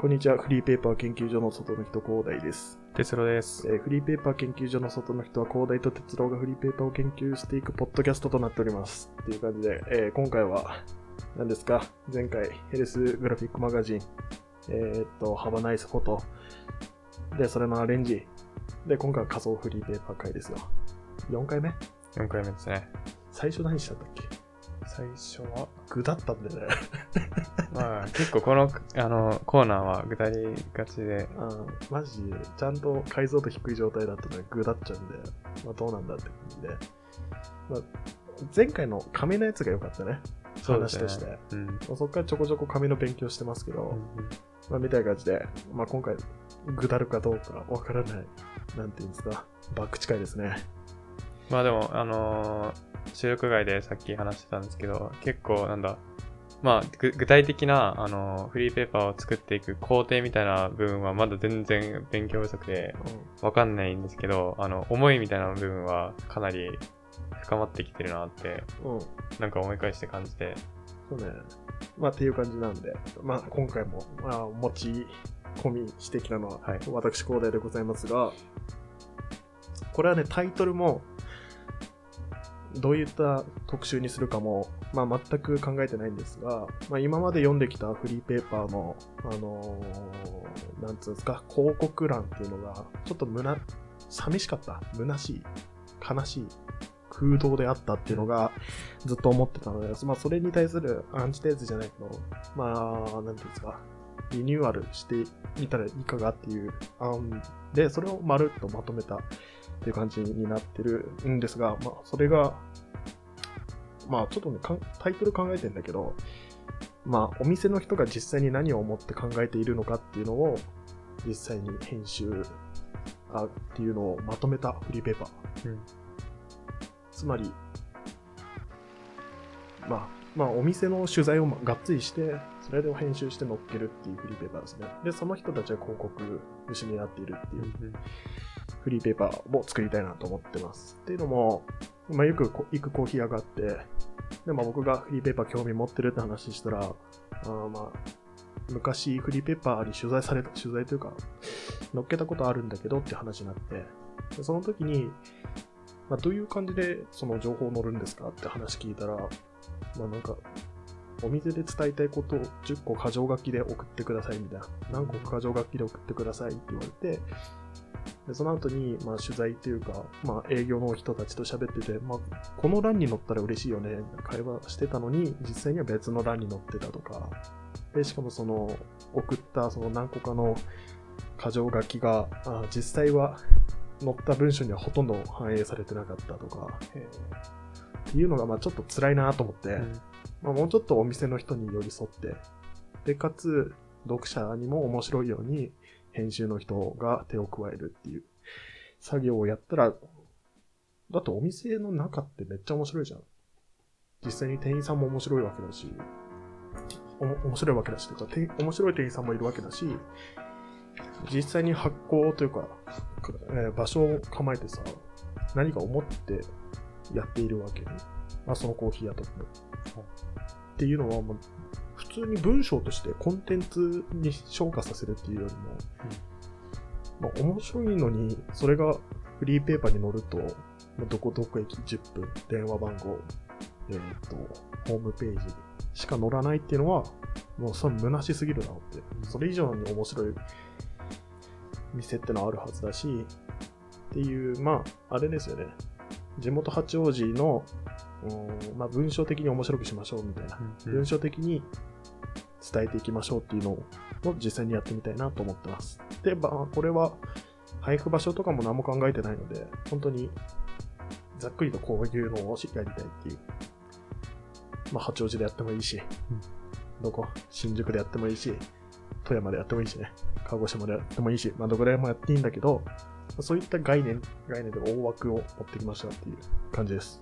こんにちは。フリーペーパー研究所の外の人、広大です。哲郎です。えーフリーペーパー研究所の外の人は、広大と哲郎がフリーペーパーを研究していくポッドキャストとなっております。っていう感じで、えー今回は、何ですか？前回、ヘルスグラフィックマガジン、えーっと、ハバナイスフォト、で、それのアレンジ、で、今回は仮想フリーペーパー会ですよ。4回目？4回目ですね。最初何したんだっけ？最初は、具だったんだよね。まあ結構このあのコーナーは具体がちで、うん、マジで、ちゃんと解像度低い状態だったのにグーだっちゃうんで、まあどうなんだって感じで。まあ、前回の紙のやつが良かったね。話として。うん。まあそっからちょこちょこ紙の勉強してますけど、まあみたいな感じで、まあ今回、グダるかどうかわからない、なんていうんですか、バック近いですね。まあでも、あのー収録外でさっき話してたんですけど、結構なんだ、まあぐ具体的な、あのーフリーペーパーを作っていく工程みたいな部分はまだ全然勉強不足でわかんないんですけど、あの、思いみたいな部分はかなり深まってきてるなって。なんか思い返して感じて、そうね。まあっていう感じなんで、まあ今回も、まあ持ち込みしてきたのは、はい私、広大でございますが、これはね、タイトルも、どういった特集にするかも、まあ全く考えてないんですが、まあ今まで読んできたフリーペーパーの、あのーなんつうんですか、広告欄っていうのが、ちょっとむな、寂しかった。虚しい。悲しい。空洞であったっていうのがずっと思ってたので、まあそれに対するアンチテーゼじゃないけど、まあ、なんていうんですか、リニューアルしてみたらいかがっていう案で、それをまるっとまとめたっていう感じになってるんですが、まあそれが、まあちょっとね、タイトル考えてんだけど、まあお店の人が実際に何を思って考えているのかっていうのを、実際に編集あっていうのをまとめたフリーペーパー。うんつまり、まあ、まあ、お店の取材をがっつりして、それで編集して載っけるっていうフリーペーパーですね。で、その人たちは広告主になっているっていうフリーペーパーを作りたいなと思ってます。っていうのも、まあ、よくこ行くコーヒー屋があって、で、まあ、僕がフリーペーパー興味持ってるって話したら、あーまあ、昔フリーペーパーに取材された、取材というか、載っけたことあるんだけどって話になって、でその時に、まあ、どういう感じでその情報を載るんですかって話聞いたら、まあなんか、お店で伝えたいことを10個箇条書きで送ってくださいみたいな。何個か箇条書きで送ってくださいって言われて、でその後に、まあ取材というか、まあ営業の人たちと喋ってて、まあこの欄に載ったら嬉しいよね、みたいな会話してたのに、実際には別の欄に載ってたとか、で、しかもその、送ったその何個かの箇条書きが、あ実際は載った文章にはほとんど反映されてなかったとか、っていうのがまあちょっと辛いなと思って、まあ、もうちょっとお店の人に寄り添って、で、かつ、読者にも面白いように編集の人が手を加えるっていう作業をやったら、だってお店の中ってめっちゃ面白いじゃん。実際に店員さんも面白いわけだし、お面白いわけだし、とか、面白い店員さんもいるわけだし、実際に発行というか、えー場所を構えてさ、何か思ってやっているわけね。まあ、そのコーヒー屋とかも。っていうのは、もう普通に文章としてコンテンツに昇華させるっていうよりも、まあ、面白いのに、それがフリーペーパーに載ると、まあどこどこ駅10分、電話番号、えっ、と、ホームページしか載らないっていうのは、もうそれ虚しすぎるなって。それ以上に面白い店ってのはあるはずだし、っていう、まあ、あれですよね。地元八王子の、うんまあ、文章的に面白くしましょうみたいな。文章的に伝えていきましょうっていうのを実際にやってみたいなと思ってます。で、まあ、これは配布場所とかも何も考えてないので、本当にざっくりとこういうのをやりたいっていう。まあ、八王子でやってもいいし、どこ？新宿でやってもいいし、富山でやってもいいしね、鹿児島でやってもいいし、まあ、どこでもやっていいんだけど、そういった概念、概念で大枠を持ってきましたっていう感じです。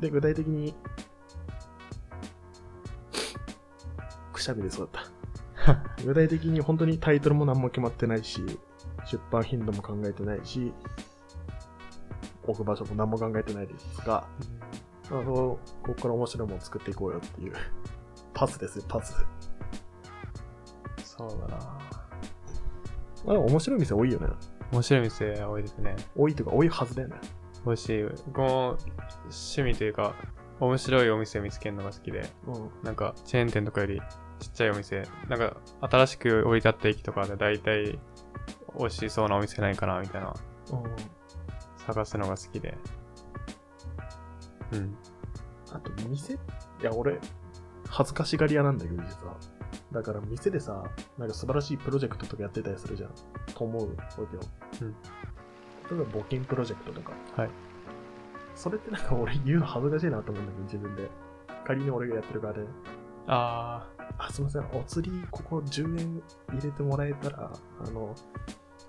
で、具体的に、くしゃみでそうだった。具体的に本当にタイトルも何も決まってないし、出版頻度も考えてないし、置く場所も何も考えてないですが、あの、ここから面白いものを作っていこうよっていう、パスですよ、パス。そうだな。あ面白い店多いよね。面白い店多いですね。多いというか多いはずだよね。美味しい。僕も趣味というか、面白いお店見つけるのが好きで、うん。なんかチェーン店とかよりちっちゃいお店、なんか新しく置いてあった駅とかで大体美味しそうなお店ないかなみたいなうん。探すのが好きで。うん。あと店、いや俺、恥ずかしがり屋なんだけど、実は。だから店でさ、なんか素晴らしいプロジェクトとかやってたりするじゃん。と思うわけよ。うん例えば募金プロジェクトとか。はい。それってなんか俺言うの恥ずかしいなと思うんだけど、自分で。仮に俺がやってる側で。ああ、すみません。お釣り、ここ10円入れてもらえたら、あの、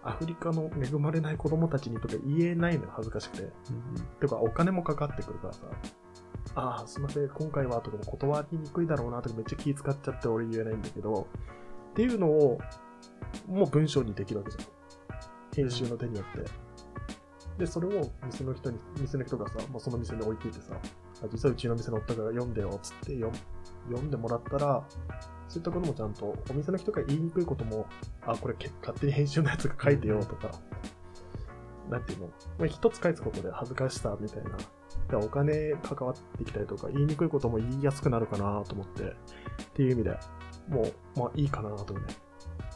アフリカの恵まれない子供たちにとか言えないのよ、恥ずかしくて。ー、うんてか、お金もかかってくるからさ。ああ、すみません、今回はとかも断りにくいだろうなとかめっちゃ気使っちゃって俺言えないんだけど、っていうのを、もう文章にできるわけじゃん。編集の手によって。で、それを店の人に、店の人がさ、もうその店に置いていてさ、あ実はうちの店のったから読んでよ、つって読読んでもらったら、そういったこともちゃんと、お店の人が言いにくいことも、あ、これけ勝手に編集のやつが書いてよとか、なんていうの、まあ、一つ返すことで恥ずかしさみたいな、でお金関わってきたりとか、言いにくいことも言いやすくなるかなと思って、っていう意味でもう、まあいいかなとね、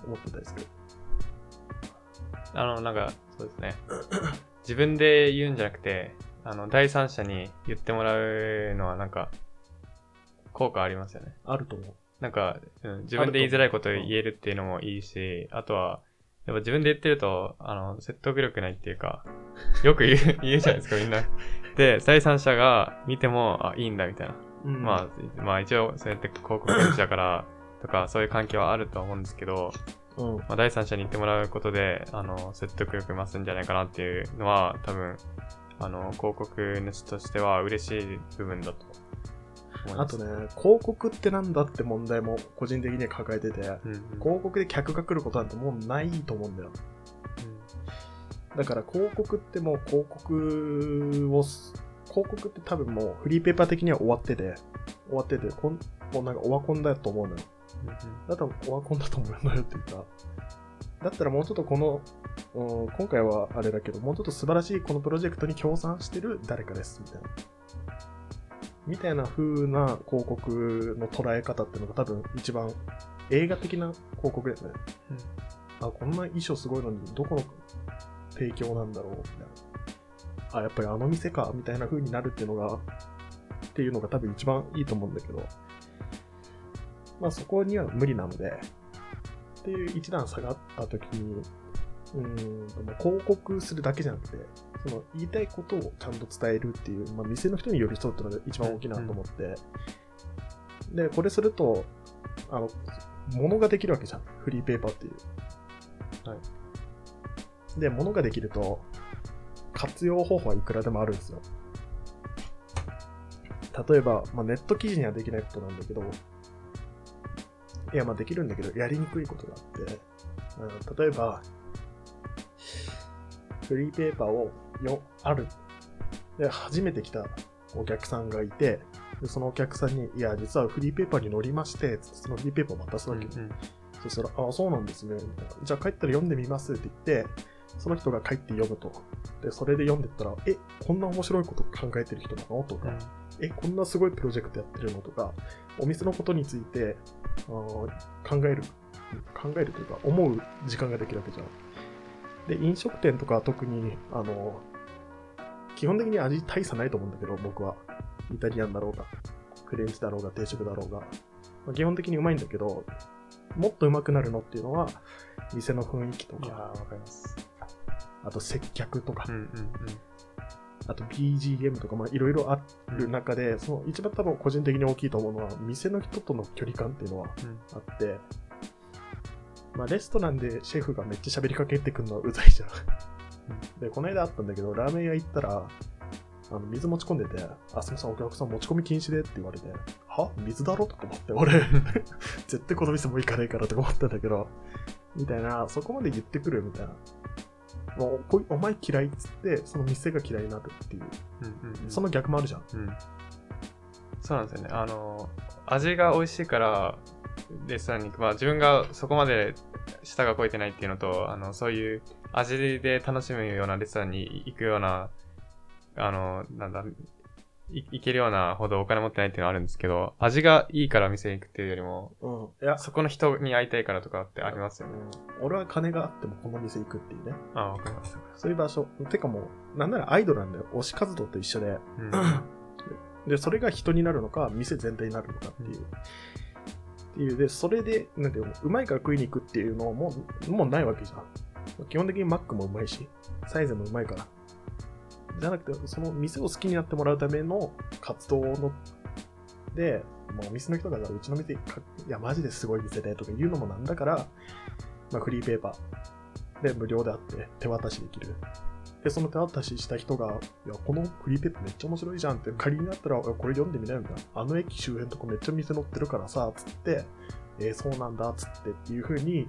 思ってたりする。あの、なんか、そうですね。自分で言うんじゃなくて、あの、第三者に言ってもらうのはなんか、効果ありますよね。あると思う。なんか、うん、自分で言いづらいことを言えるっていうのもいいし、あとは、やっぱ自分で言ってると、あの、説得力ないっていうか、よく言う、言うじゃないですか、みんな。で、第三者が見ても、あ、いいんだ、みたいな。うんまあ、まあ一応、そうやって広告主だから、とか、そういう関係はあるとは思うんですけど、うん。まあ、第三者に言ってもらうことで、あの、説得力増すんじゃないかなっていうのは、多分、あの、広告主としては嬉しい部分だと。あとね、広告ってなんだって問題も個人的には抱えてて、うん、うん。広告で客が来ることなんてもうないと思うんだよ。だから広告ってもう広告をす、広告って多分もうフリーペーパー的には終わってて、終わってて、こんもうなんかオワコンだと思うのよ。うんうんだったらオワコンだと思うのよっていうか、だったらもうちょっとこの、うん今回はあれだけど、もうちょっと素晴らしいこのプロジェクトに協賛してる誰かです、みたいな。みたいな風な広告の捉え方っていうのが多分一番映画的な広告だよね。あ、こんな衣装すごいのにどこの提供なんだろうみたいな。あ、やっぱりあの店かみたいな風になるっていうのが、っていうのが多分一番いいと思うんだけど、まあそこには無理なので、っていう一段下がった時に、うーん広告するだけじゃなくて、その言いたいことをちゃんと伝えるっていう、まあ、店の人に寄り添うっていうのが一番大きいなと思って、で、これすると、あの、物ができるわけじゃん。フリーペーパーっていう。はい。で、物ができると、活用方法はいくらでもあるんですよ。例えば、まあ、ネット記事にはできないことなんだけど、いや、まあできるんだけど、やりにくいことがあって、うん例えば、フリーペーパーをよ、ある。で、初めて来たお客さんがいて、でそのお客さんに、いや、実はフリーペーパーに乗りまして、そのフリーペーパーを渡すわけ。うんそしたら、あ、そうなんですね。じゃあ帰ったら読んでみますって言って、その人が帰って読むと。で、それで読んでったら、え、こんな面白いこと考えてる人なの？とか、うんえ、こんなすごいプロジェクトやってるの？とか、お店のことについて考える、考えるというか、思う時間ができるわけじゃん。で、飲食店とかは特に、あの、基本的に味大差ないと思うんだけど、僕は。イタリアンだろうが、フレンチだろうが、定食だろうが。まあ基本的にうまいんだけど、もっとうまくなるのっていうのは、店の雰囲気といやわかります。あと接客とか。う、んうんあと BGM とか、まあいろいろあうん。る中で、その一番多分個人的に大きいと思うのは、店の人との距離感っていうのはうん。あって、まあレストランでシェフがめっちゃ喋りかけてくるのはうざいじゃん。で、この間あったんだけど、ラーメン屋行ったら、あの水持ち込んでて、あ、すみません、お客さん持ち込み禁止でって言われて、は？水だろ？とか思って、俺、絶対この店もう行かないからとか思ったんだけど、みたいな、そこまで言ってくるみたいな。もうお前嫌いっつって、その店が嫌いになるっていう、うんうんうんその逆もあるじゃん。うん。そうなんですよね。あの、味が美味しいから、レストランに行く。まあ自分がそこまで舌が超えてないっていうのと、あの、そういう味で楽しむようなレストランに行くような、あの、なんだ、い行けるようなほどお金持ってないっていうのはあるんですけど、味がいいから店に行くっていうよりも、うん。いや、そこの人に会いたいからとかってありますよね。うん俺は金があってもこの店行くっていうね。ああ、わかります。そういう場所。てかもう、なんならアイドルなんだよ。推し活動と一緒で。うん。で、それが人になるのか、店全体になるのかっていう。っていう、で、それで、なんていうの、うまいから食いに行くっていうのも、もうないわけじゃん。基本的にマックもうまいし、サイズもうまいから。じゃなくて、その店を好きになってもらうための活動の、で、もうお店の人がうちの店、いや、マジですごい店でとか言うのもなんだから、まあ、フリーペーパーで無料であって手渡しできる。で、その手渡しした人が、いや、このフリーペーパーめっちゃ面白いじゃんって、仮になったら、これ読んでみなよみたいな。あの駅周辺とかめっちゃ店載ってるからさ、つって、えーそうなんだ、つってっていう風に、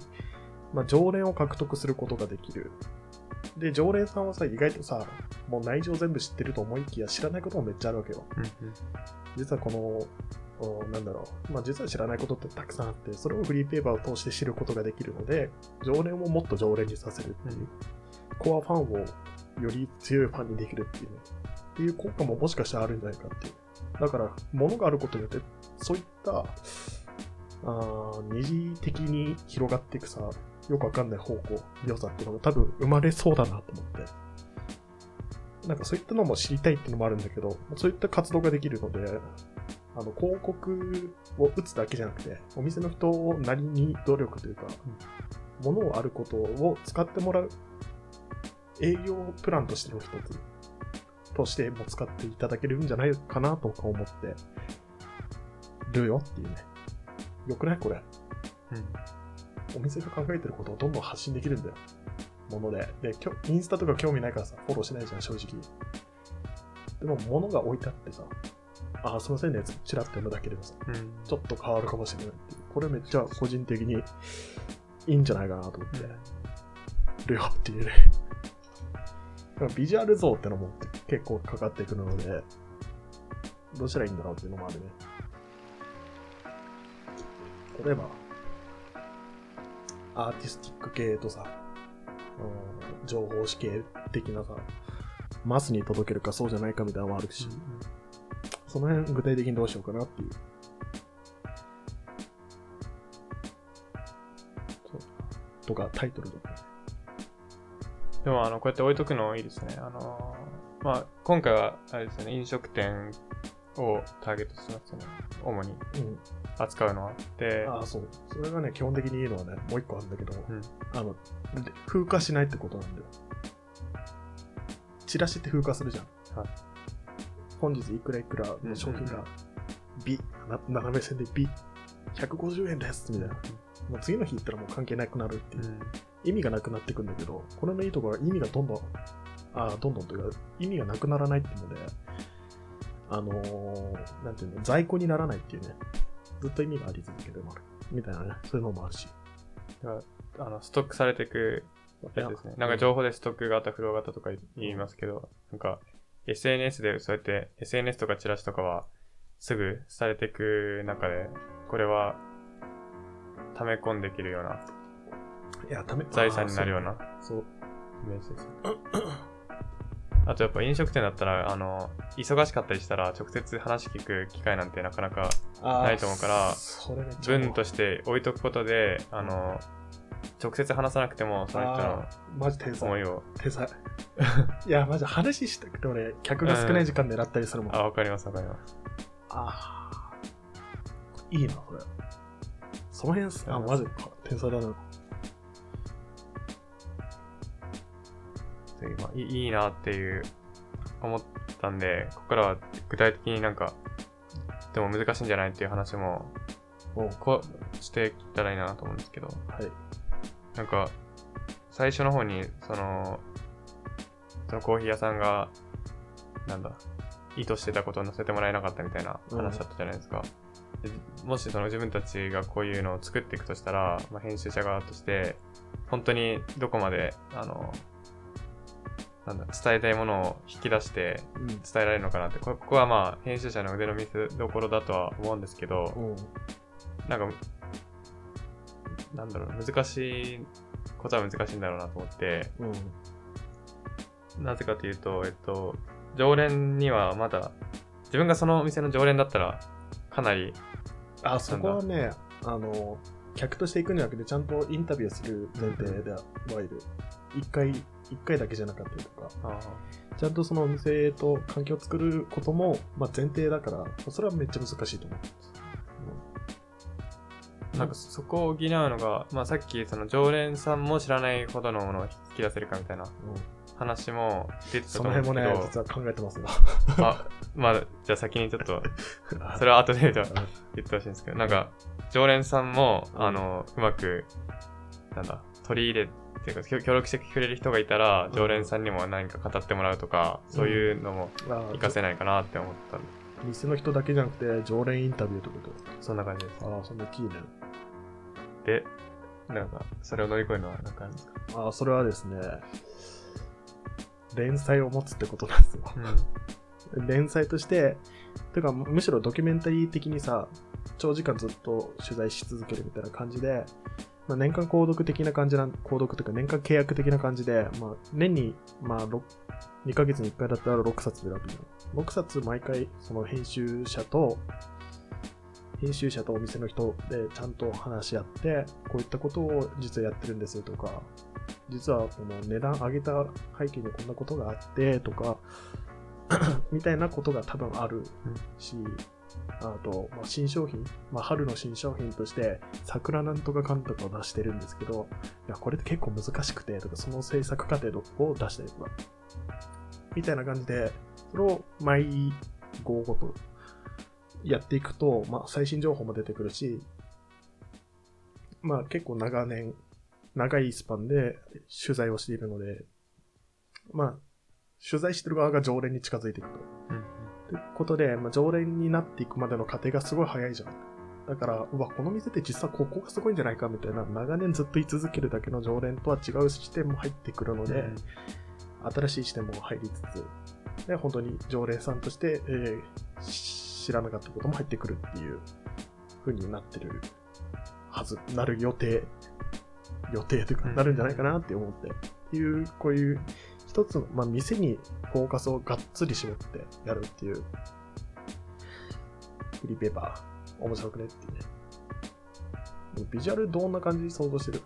まあ、常連を獲得することができる。で、常連さんはさ、意外とさ、もう内情全部知ってると思いきや知らないこともめっちゃあるわけよ。うん実はこの、おなんだろう、まあ、実は知らないことってたくさんあって、それをフリーペーパーを通して知ることができるので、常連をもっと常連にさせるっていう、コアファンをより強いファンにできるっていうね、っていう効果ももしかしたらあるんじゃないかっていう。だから、物があることによって、そういった、あー二次的に広がっていくさ、よくわかんない方向、良さっていうのも多分生まれそうだなと思って。なんかそういったのも知りたいっていうのもあるんだけど、そういった活動ができるので、あの、広告を打つだけじゃなくて、お店の人なりに努力というか、物をあることを使ってもらう営業プランとしての一つとしても使っていただけるんじゃないかなとか思ってるよっていうね。よくない？これ。うん。お店が考えてることをどんどん発信できるんだよ。もので。で、インスタとか興味ないからさ、フォローしないじゃん、正直。でも、物が置いてあってさ、あ、すいませんね、チラッと読むだけでもさ、うん。ちょっと変わるかもしれないっていう。これめっちゃ個人的にいいんじゃないかなと思ってるよっていうね。ビジュアル像ってのも結構かかってくるので、どうしたらいいんだろうっていうのもあるね。例えば、アーティスティック系とさ、うん、情報誌系的なさ、マスに届けるかそうじゃないかみたいなのもあるし、その辺具体的にどうしようかなっていう。とか、タイトルとかね。でも、あの、こうやって置いとくのいいですね。あのーまあ、今回は、あれですよね、飲食店をターゲットとして。主にうん。扱うのは。で、ああ、そう。それがね、基本的にいいのはね、もう一個あるんだけど、うんあの、で風化しないってことなんだよ。チラシって風化するじゃん。はい本日いくらいくらの商品がうんうんうん、美、な斜め線で美、150円ですみたいな。もう次の日行ったらもう関係なくなるっていうう。ん。意味がなくなってくんだけど、これのいいところは意味がどんどん、ああ、どんどんというか、意味がなくならないっていうので、あのーなんていうの、在庫にならないっていうね、ずっと意味があり続けるもある。みたいなね、そういうのもあるし。だからあの、ストックされていくやつですね。なんか情報でストック型、フロー型とか言いますけど、なんか SNS でそうやって SNS とかチラシとかはすぐされていく中で、これは溜め込んできるようないや、ため、財産になるようなそう。イメージです。あとやっぱ飲食店だったら、あの、忙しかったりしたら直接話聞く機会なんてなかなかないと思うから文として置いとくことで、あの、直接話さなくてもその人のあーマジ天才。思いを、天才。いや、マジ話したくて俺、客が少ない時間狙ったりするもん。あ、わかりますわかります。ああ。いいな、これ。その辺す、あ、マジか。天才だな。でまあ、いいいいなっていう思ったんで、ここからは具体的になんか、でも難しいんじゃないっていう話もおこうしていったらいいなと思うんですけど、はい。なんか、最初の方に、その、そのコーヒー屋さんが、なんだ、意図してたことを載せてもらえなかったみたいな話だったじゃないですか。でもしその自分たちがこういうのを作っていくとしたら、まあ、編集者側として、本当にどこまで、あの、なんだ、伝えたいものを引き出してうん。伝えられるのかなって、こここはまあ、編集者の腕の見せどころだとは思うんですけど、うん。なんか、なんだろう、難しいことは難しいんだろうなと思って、うん。なぜかというと、えっと、常連にはまだ、自分がそのお店の常連だったら、かなり、あ、そこはね、あの、客として行くんじゃなくて、ちゃんとインタビューする前提ではいる。一回、一回だけじゃなかったりとか、あちゃんとそのお店と環境を作ることも、まあ、前提だから、それはめっちゃ難しいと思う。ーなんかそこを補うのが、まあさっきその常連さんも知らないほどのものを引き出せるかみたいな話も出てたそとの辺も思うんですけど、ね、実は考えてますよ。あ、まあ、じゃあ先にちょっと、それは後で言ってほしいんですけど、なんか、常連さんも、うん。あの、うまく、なんだ、取り入れっていうか、協協力してくれる人がいたらう、ん常連さんにも何か語ってもらうとか、そういうのもあ活かせないかなって思ったんで、店の人だけじゃなくて、常連インタビューってことそんな感じです。ああ、そんなキーね。で、なんか、それを乗り越えるのは何かあるんですか？ああ、それはですね、連載を持つってことなんですよ。うん。連載として、てかむしろドキュメンタリー的にさ、長時間ずっと取材し続けるみたいな感じで、まあ、年間購読的な感じな、購読というか年間契約的な感じで、まあ、年に、まあ、6 2ヶ月に1回だったら6冊選ぶ。6冊毎回、その編集者と、編集者とお店の人でちゃんと話し合って、こういったことを実はやってるんですとか、実はこの値段上げた背景にこんなことがあってとか、みたいなことが多分あるし、あと、まあ、新商品、まあ、春の新商品として、桜なんとかかんとかを出してるんですけど、いや、これって結構難しくて、とか、その制作過程を出したりとか、みたいな感じで、それを毎号ごとやっていくと、まあ、最新情報も出てくるし、まあ、結構長年、長いスパンで取材をしているので、まあ、取材してる側が常連に近づいていくと。うん。ということで、まあ、常連になっていくまでの過程がすごい早いじゃん。だから、うわ、この店って実はここがすごいんじゃないかみたいな、長年ずっと居続けるだけの常連とは違う視点も入ってくるので、新しい視点も入りつつ、で、本当に常連さんとして、えーし知らなかったことも入ってくるっていう風になってるはず、なる予定、予定というか、うんなるんじゃないかなって思って、っていう、こういう一つの、まあ、店にフォーカスをがっつり絞ってやるっていう、フリーペーパー、面白くねっていうね。ビジュアルどんな感じに想像してる？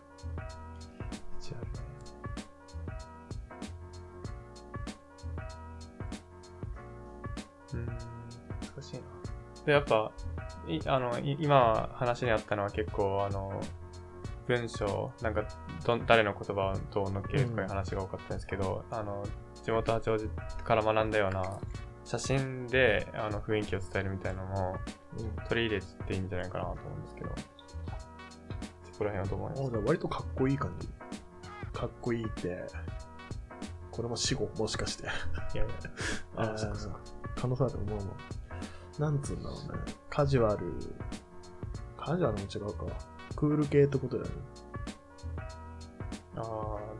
じゃあね。うん、難しいな。で、やっぱ、いあのい今話にあったのは結構、あの、文章、なんかど、誰の言葉をどう乗っけるとかいう話が多かったんですけど、あの、地元八王子から学んだような、写真であの雰囲気を伝えるみたいなのもうん。取り入れていいんじゃないかなと思うんですけど、そこら辺はどう思います？あじゃあ割とかっこいい感じ。かっこいいって、これも死後もしかして。いやいや、ああ、そうそう。可能性ある思うもん。なんつうんだろうね。カジュアル。カジュアルも違うか。クール系ってことだよね。ああ、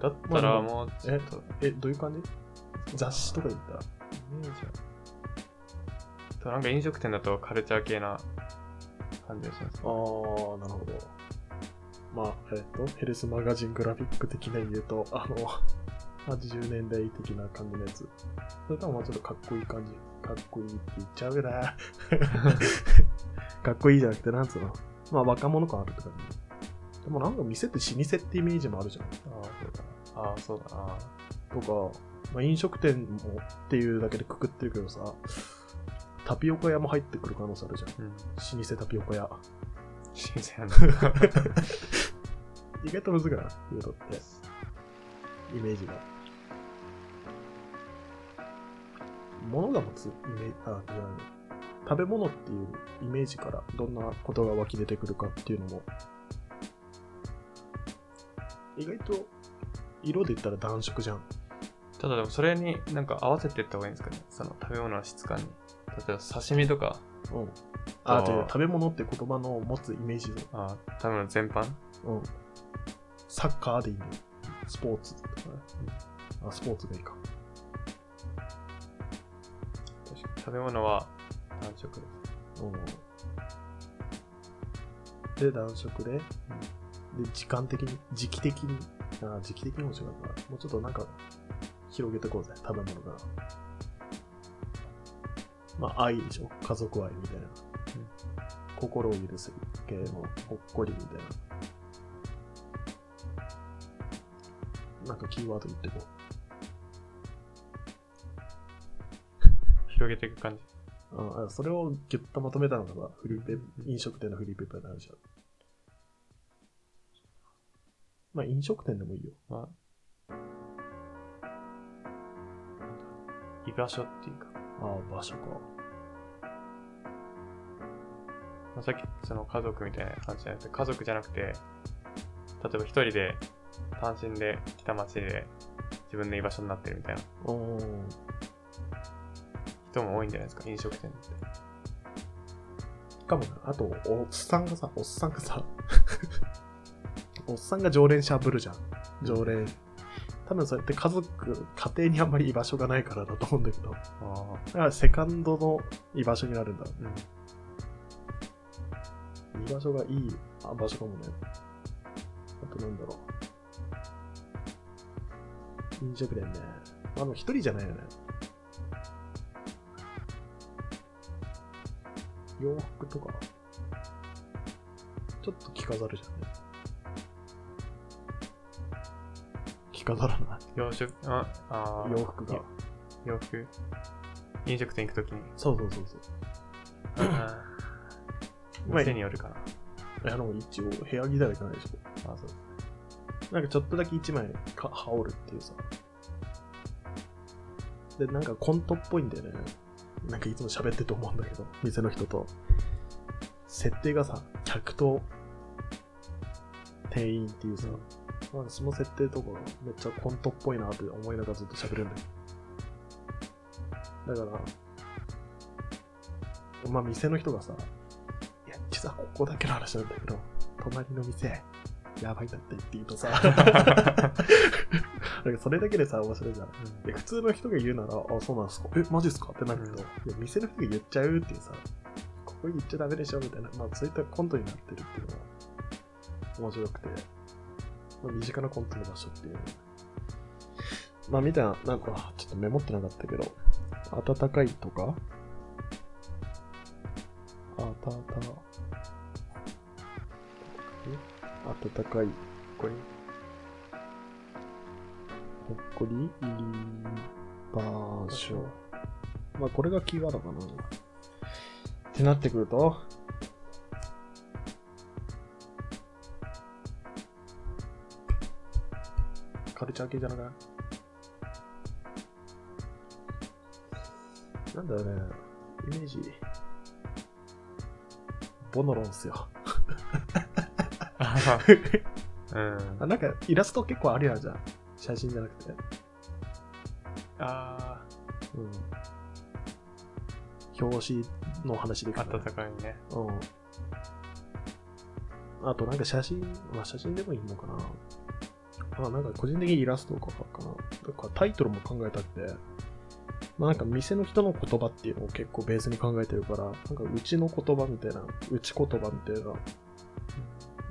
だったらもうえっと、え、どういう感じ？雑誌とかで言った？ら。イメージは。となんか飲食店だとカルチャー系な感じがします、ああ、なるほど。まあ、えっ、と、ヘルスマガジングラフィック的な言うと、あの、80年代的な感じのやつ。それともまあちょっとかっこいい感じ？かっこいいって言っちゃうな。かっこいいじゃなくて、なんつうの？まあ若者感あるって感じ。でもなんか店って老舗ってイメージもあるじゃん。ああ、そうだな。ああ、そうだな。とか、まあ、飲食店もっていうだけでくくってるけどさ、タピオカ屋も入ってくる可能性あるじゃん。うん。老舗タピオカ屋。新鮮な。意外とむずいかな、フードって。イメージが。物が持つイメージ、あ、じゃない食べ物っていうイメージからどんなことが湧き出てくるかっていうのも、意外と色で言ったら暖色じゃん。ただでもそれになんか合わせていった方がいいんですかね？その食べ物の質感に。例えば刺身とか、うん。あ、あー違う、食べ物って言葉の持つイメージああ、食べ物全般？うん。サッカーでいいね。スポーツとかね。あ、スポーツがいいか。確かに食べ物は単色です。うん。で、暖色で、で、時間的に、時期的に、あ時期的にも違うから、もうちょっとなんか、広げてこうぜ、食べ物から。まあ、愛でしょ？家族愛みたいな。心を許す系のほっこりみたいな。なんかキーワード言ってこう 広げていく感じ。う。あそれをギュッとまとめたのがさ、フリーペ飲食店のフリーペーパーになるじゃん。まあ、飲食店でもいいよ。まあ、居場所っていうか、ああ、場所か。まあ、さっきその家族みたいな感じじゃなくて、家族じゃなくて、例えば一人で単身で来た町で自分の居場所になってるみたいなおー人も多いんじゃないですか、飲食店って。かもな。あと、おっさんがさ、おっさんがさ、おっさんが常連しゃぶるじゃん。常連。多分それって家族、家庭にあんまり居場所がないからだと思うんだけど。だあからセカンドの居場所になるんだ。あ、うん。居場所がいいあ場所かもね。あとなんだろう。飲食店ね。あの、一人じゃないよね。洋服とか、ちょっと着飾るじゃんね。着飾らない。洋食、あ、あー洋服が。洋服？飲食店行くときに。そうそうそうそう。あー店によるかな。あの、一応、部屋着だらけないでしょ。あそうなんかちょっとだけ一枚か羽織るっていうさ。で、なんかコントっぽいんだよね。なんかいつも喋ってると思うんだけど、店の人と。設定がさ、客と店員っていうさ、なんかその設定とかめっちゃコントっぽいなって思いながらずっと喋るんだよ。だから、まあ店の人がさ、いや、実はここだけの話なんだけど、隣の店、やばいんだって言って言うとさ、なんかそれだけでさ、面白いじゃん。で普通の人が言うなら、あ、そうなんですか。え、マジっすか？ってなるけど、いや、店の人が言っちゃうっていうさ、ここ言っちゃダメでしょみたいな、まあそういったコントになってるっていうのは面白くて、まあ、身近なコントの場所っていう。まあみたいな、なんか、ちょっとメモってなかったけど、暖かいとか、あたた、暖かい、これこり、場所。まあ、これがキーワードかな。ってなってくると、カルチャー系じゃなくない？なんだろうね、イメージ、ボノロンっすよ。うん。あなんかイラスト結構あるやんじゃん。写真じゃなくて。あうん。表紙の話でいくあ、とね暖かいね。うん。あとなんか写真、まあ写真でもいいのかな。まあなんか個人的にイラストとかかな。だからタイトルも考えたくて、まあなんか店の人の言葉っていうのを結構ベースに考えてるから、なんかうちの言葉みたいな、うち言葉みたいな、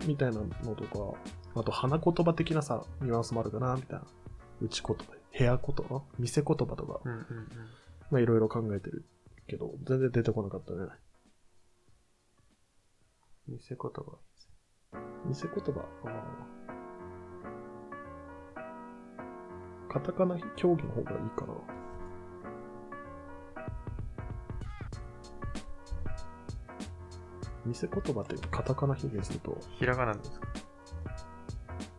みたいなのとか、あと花言葉的なさ、ニュアンスもあるかな、みたいな。うち言葉、部屋言葉店言葉とか、うんうんうん。まあいろいろ考えてるけど、全然出てこなかったね。店言葉。店言葉。ああ。カタカナ競技の方がいいかな。店言葉ってカタカナ表現すると、ひらがなですか？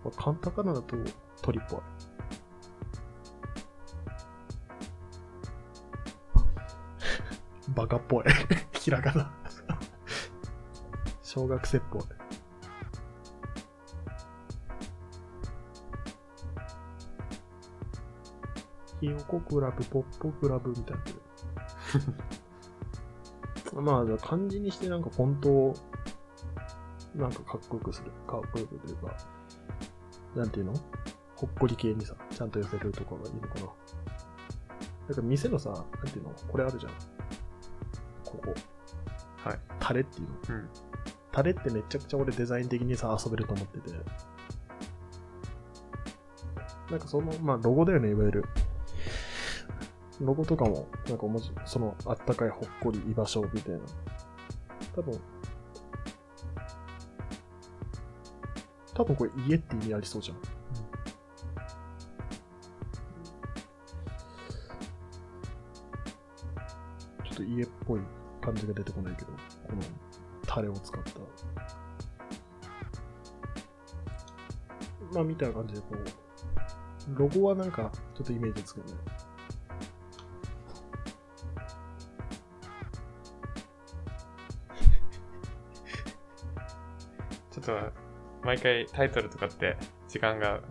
まあ、カンタカナだと鳥っぽい。バカっぽい。ひらがな。小学生っぽい。ひよこクラブ、ポッポクラブみたいな。まあ、漢字にしてなんかフォントを、なんかかっこよくする。かっこよくというか、なんていうの？ほっこり系にさ、ちゃんと寄せるとかがいいのかな。だから店のさ、なんていうの？これあるじゃん。ここ。はい。タレっていうの。うん。タレってめちゃくちゃ俺デザイン的にさ、遊べると思ってて。なんかその、まあロゴだよね、いわゆる。ロゴとかも、なんかもし、その、あったかいほっこり居場所みたいな。多分、多分これ家って意味ありそうじゃん。ちょっと家っぽい感じが出てこないけど、このタレを使った。まあ、みたいな感じで、こう、ロゴはなんか、ちょっとイメージつくよね。ちょっと、毎回タイトルとかって時間が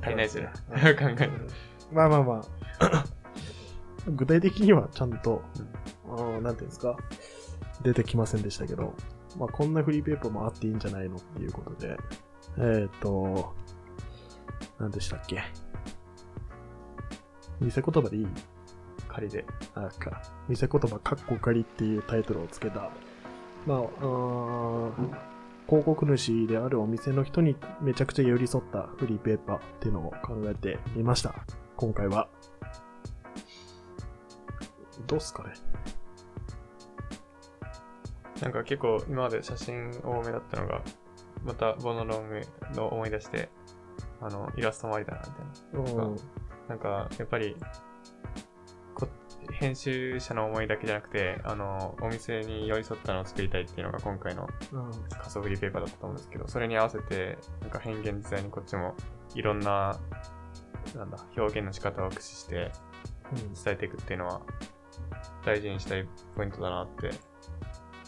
足りないじゃうんない 考える。まあまあまあ。具体的にはちゃんと、あーなんていうんですか、出てきませんでしたけど、まあこんなフリーペーパーもあっていいんじゃないのっていうことで、えっ、と、何でしたっけ？見せ言葉でいい？仮で。あか、見せ言葉カッコ仮っていうタイトルをつけた、まあ、うーん広告主であるお店の人にめちゃくちゃ寄り添ったフリーペーパーっていうのを考えてみました。今回は。どうっすかね？なんか結構今まで写真多めだったのが、またボノロングの思い出して、あの、イラストもありだな、みたいな。うん。なんか、やっぱり、こ編集者の思いだけじゃなくて、あの、お店に寄り添ったのを作りたいっていうのが今回のうん。仮想フリーペーパーだったと思うんですけど、それに合わせて、なんか変幻自在にこっちもいろんな、なんだ、表現の仕方を駆使して伝えていくっていうのは、大事にしたいポイントだなって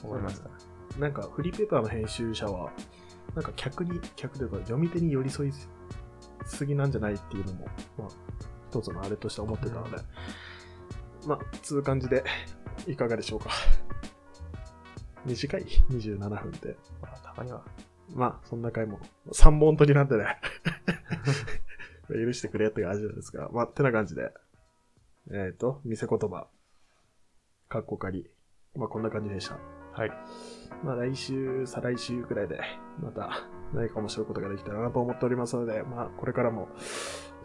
思いました。なんかフリーペーパーの編集者は、なんか客に、客というか読み手に寄り添いすぎなんじゃないっていうのも、まあ、一つのあれとして思ってたので、まあ、つう感じで、いかがでしょうか。短い ?27 分って。まあ、たまには。まあ、そんな回も、3本取りなんでね。許してくれって感じなんですが、まあ、てな感じで、えっ、と、見せ言葉、かっこかり、まあ、こんな感じでした。はい。まあ来週、再来週くらいで、また何か面白いことができたらなと思っておりますので、まあこれからも、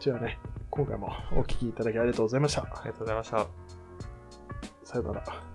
じゃあね、今回もお聞きいただきありがとうございました。ありがとうございました。さよなら。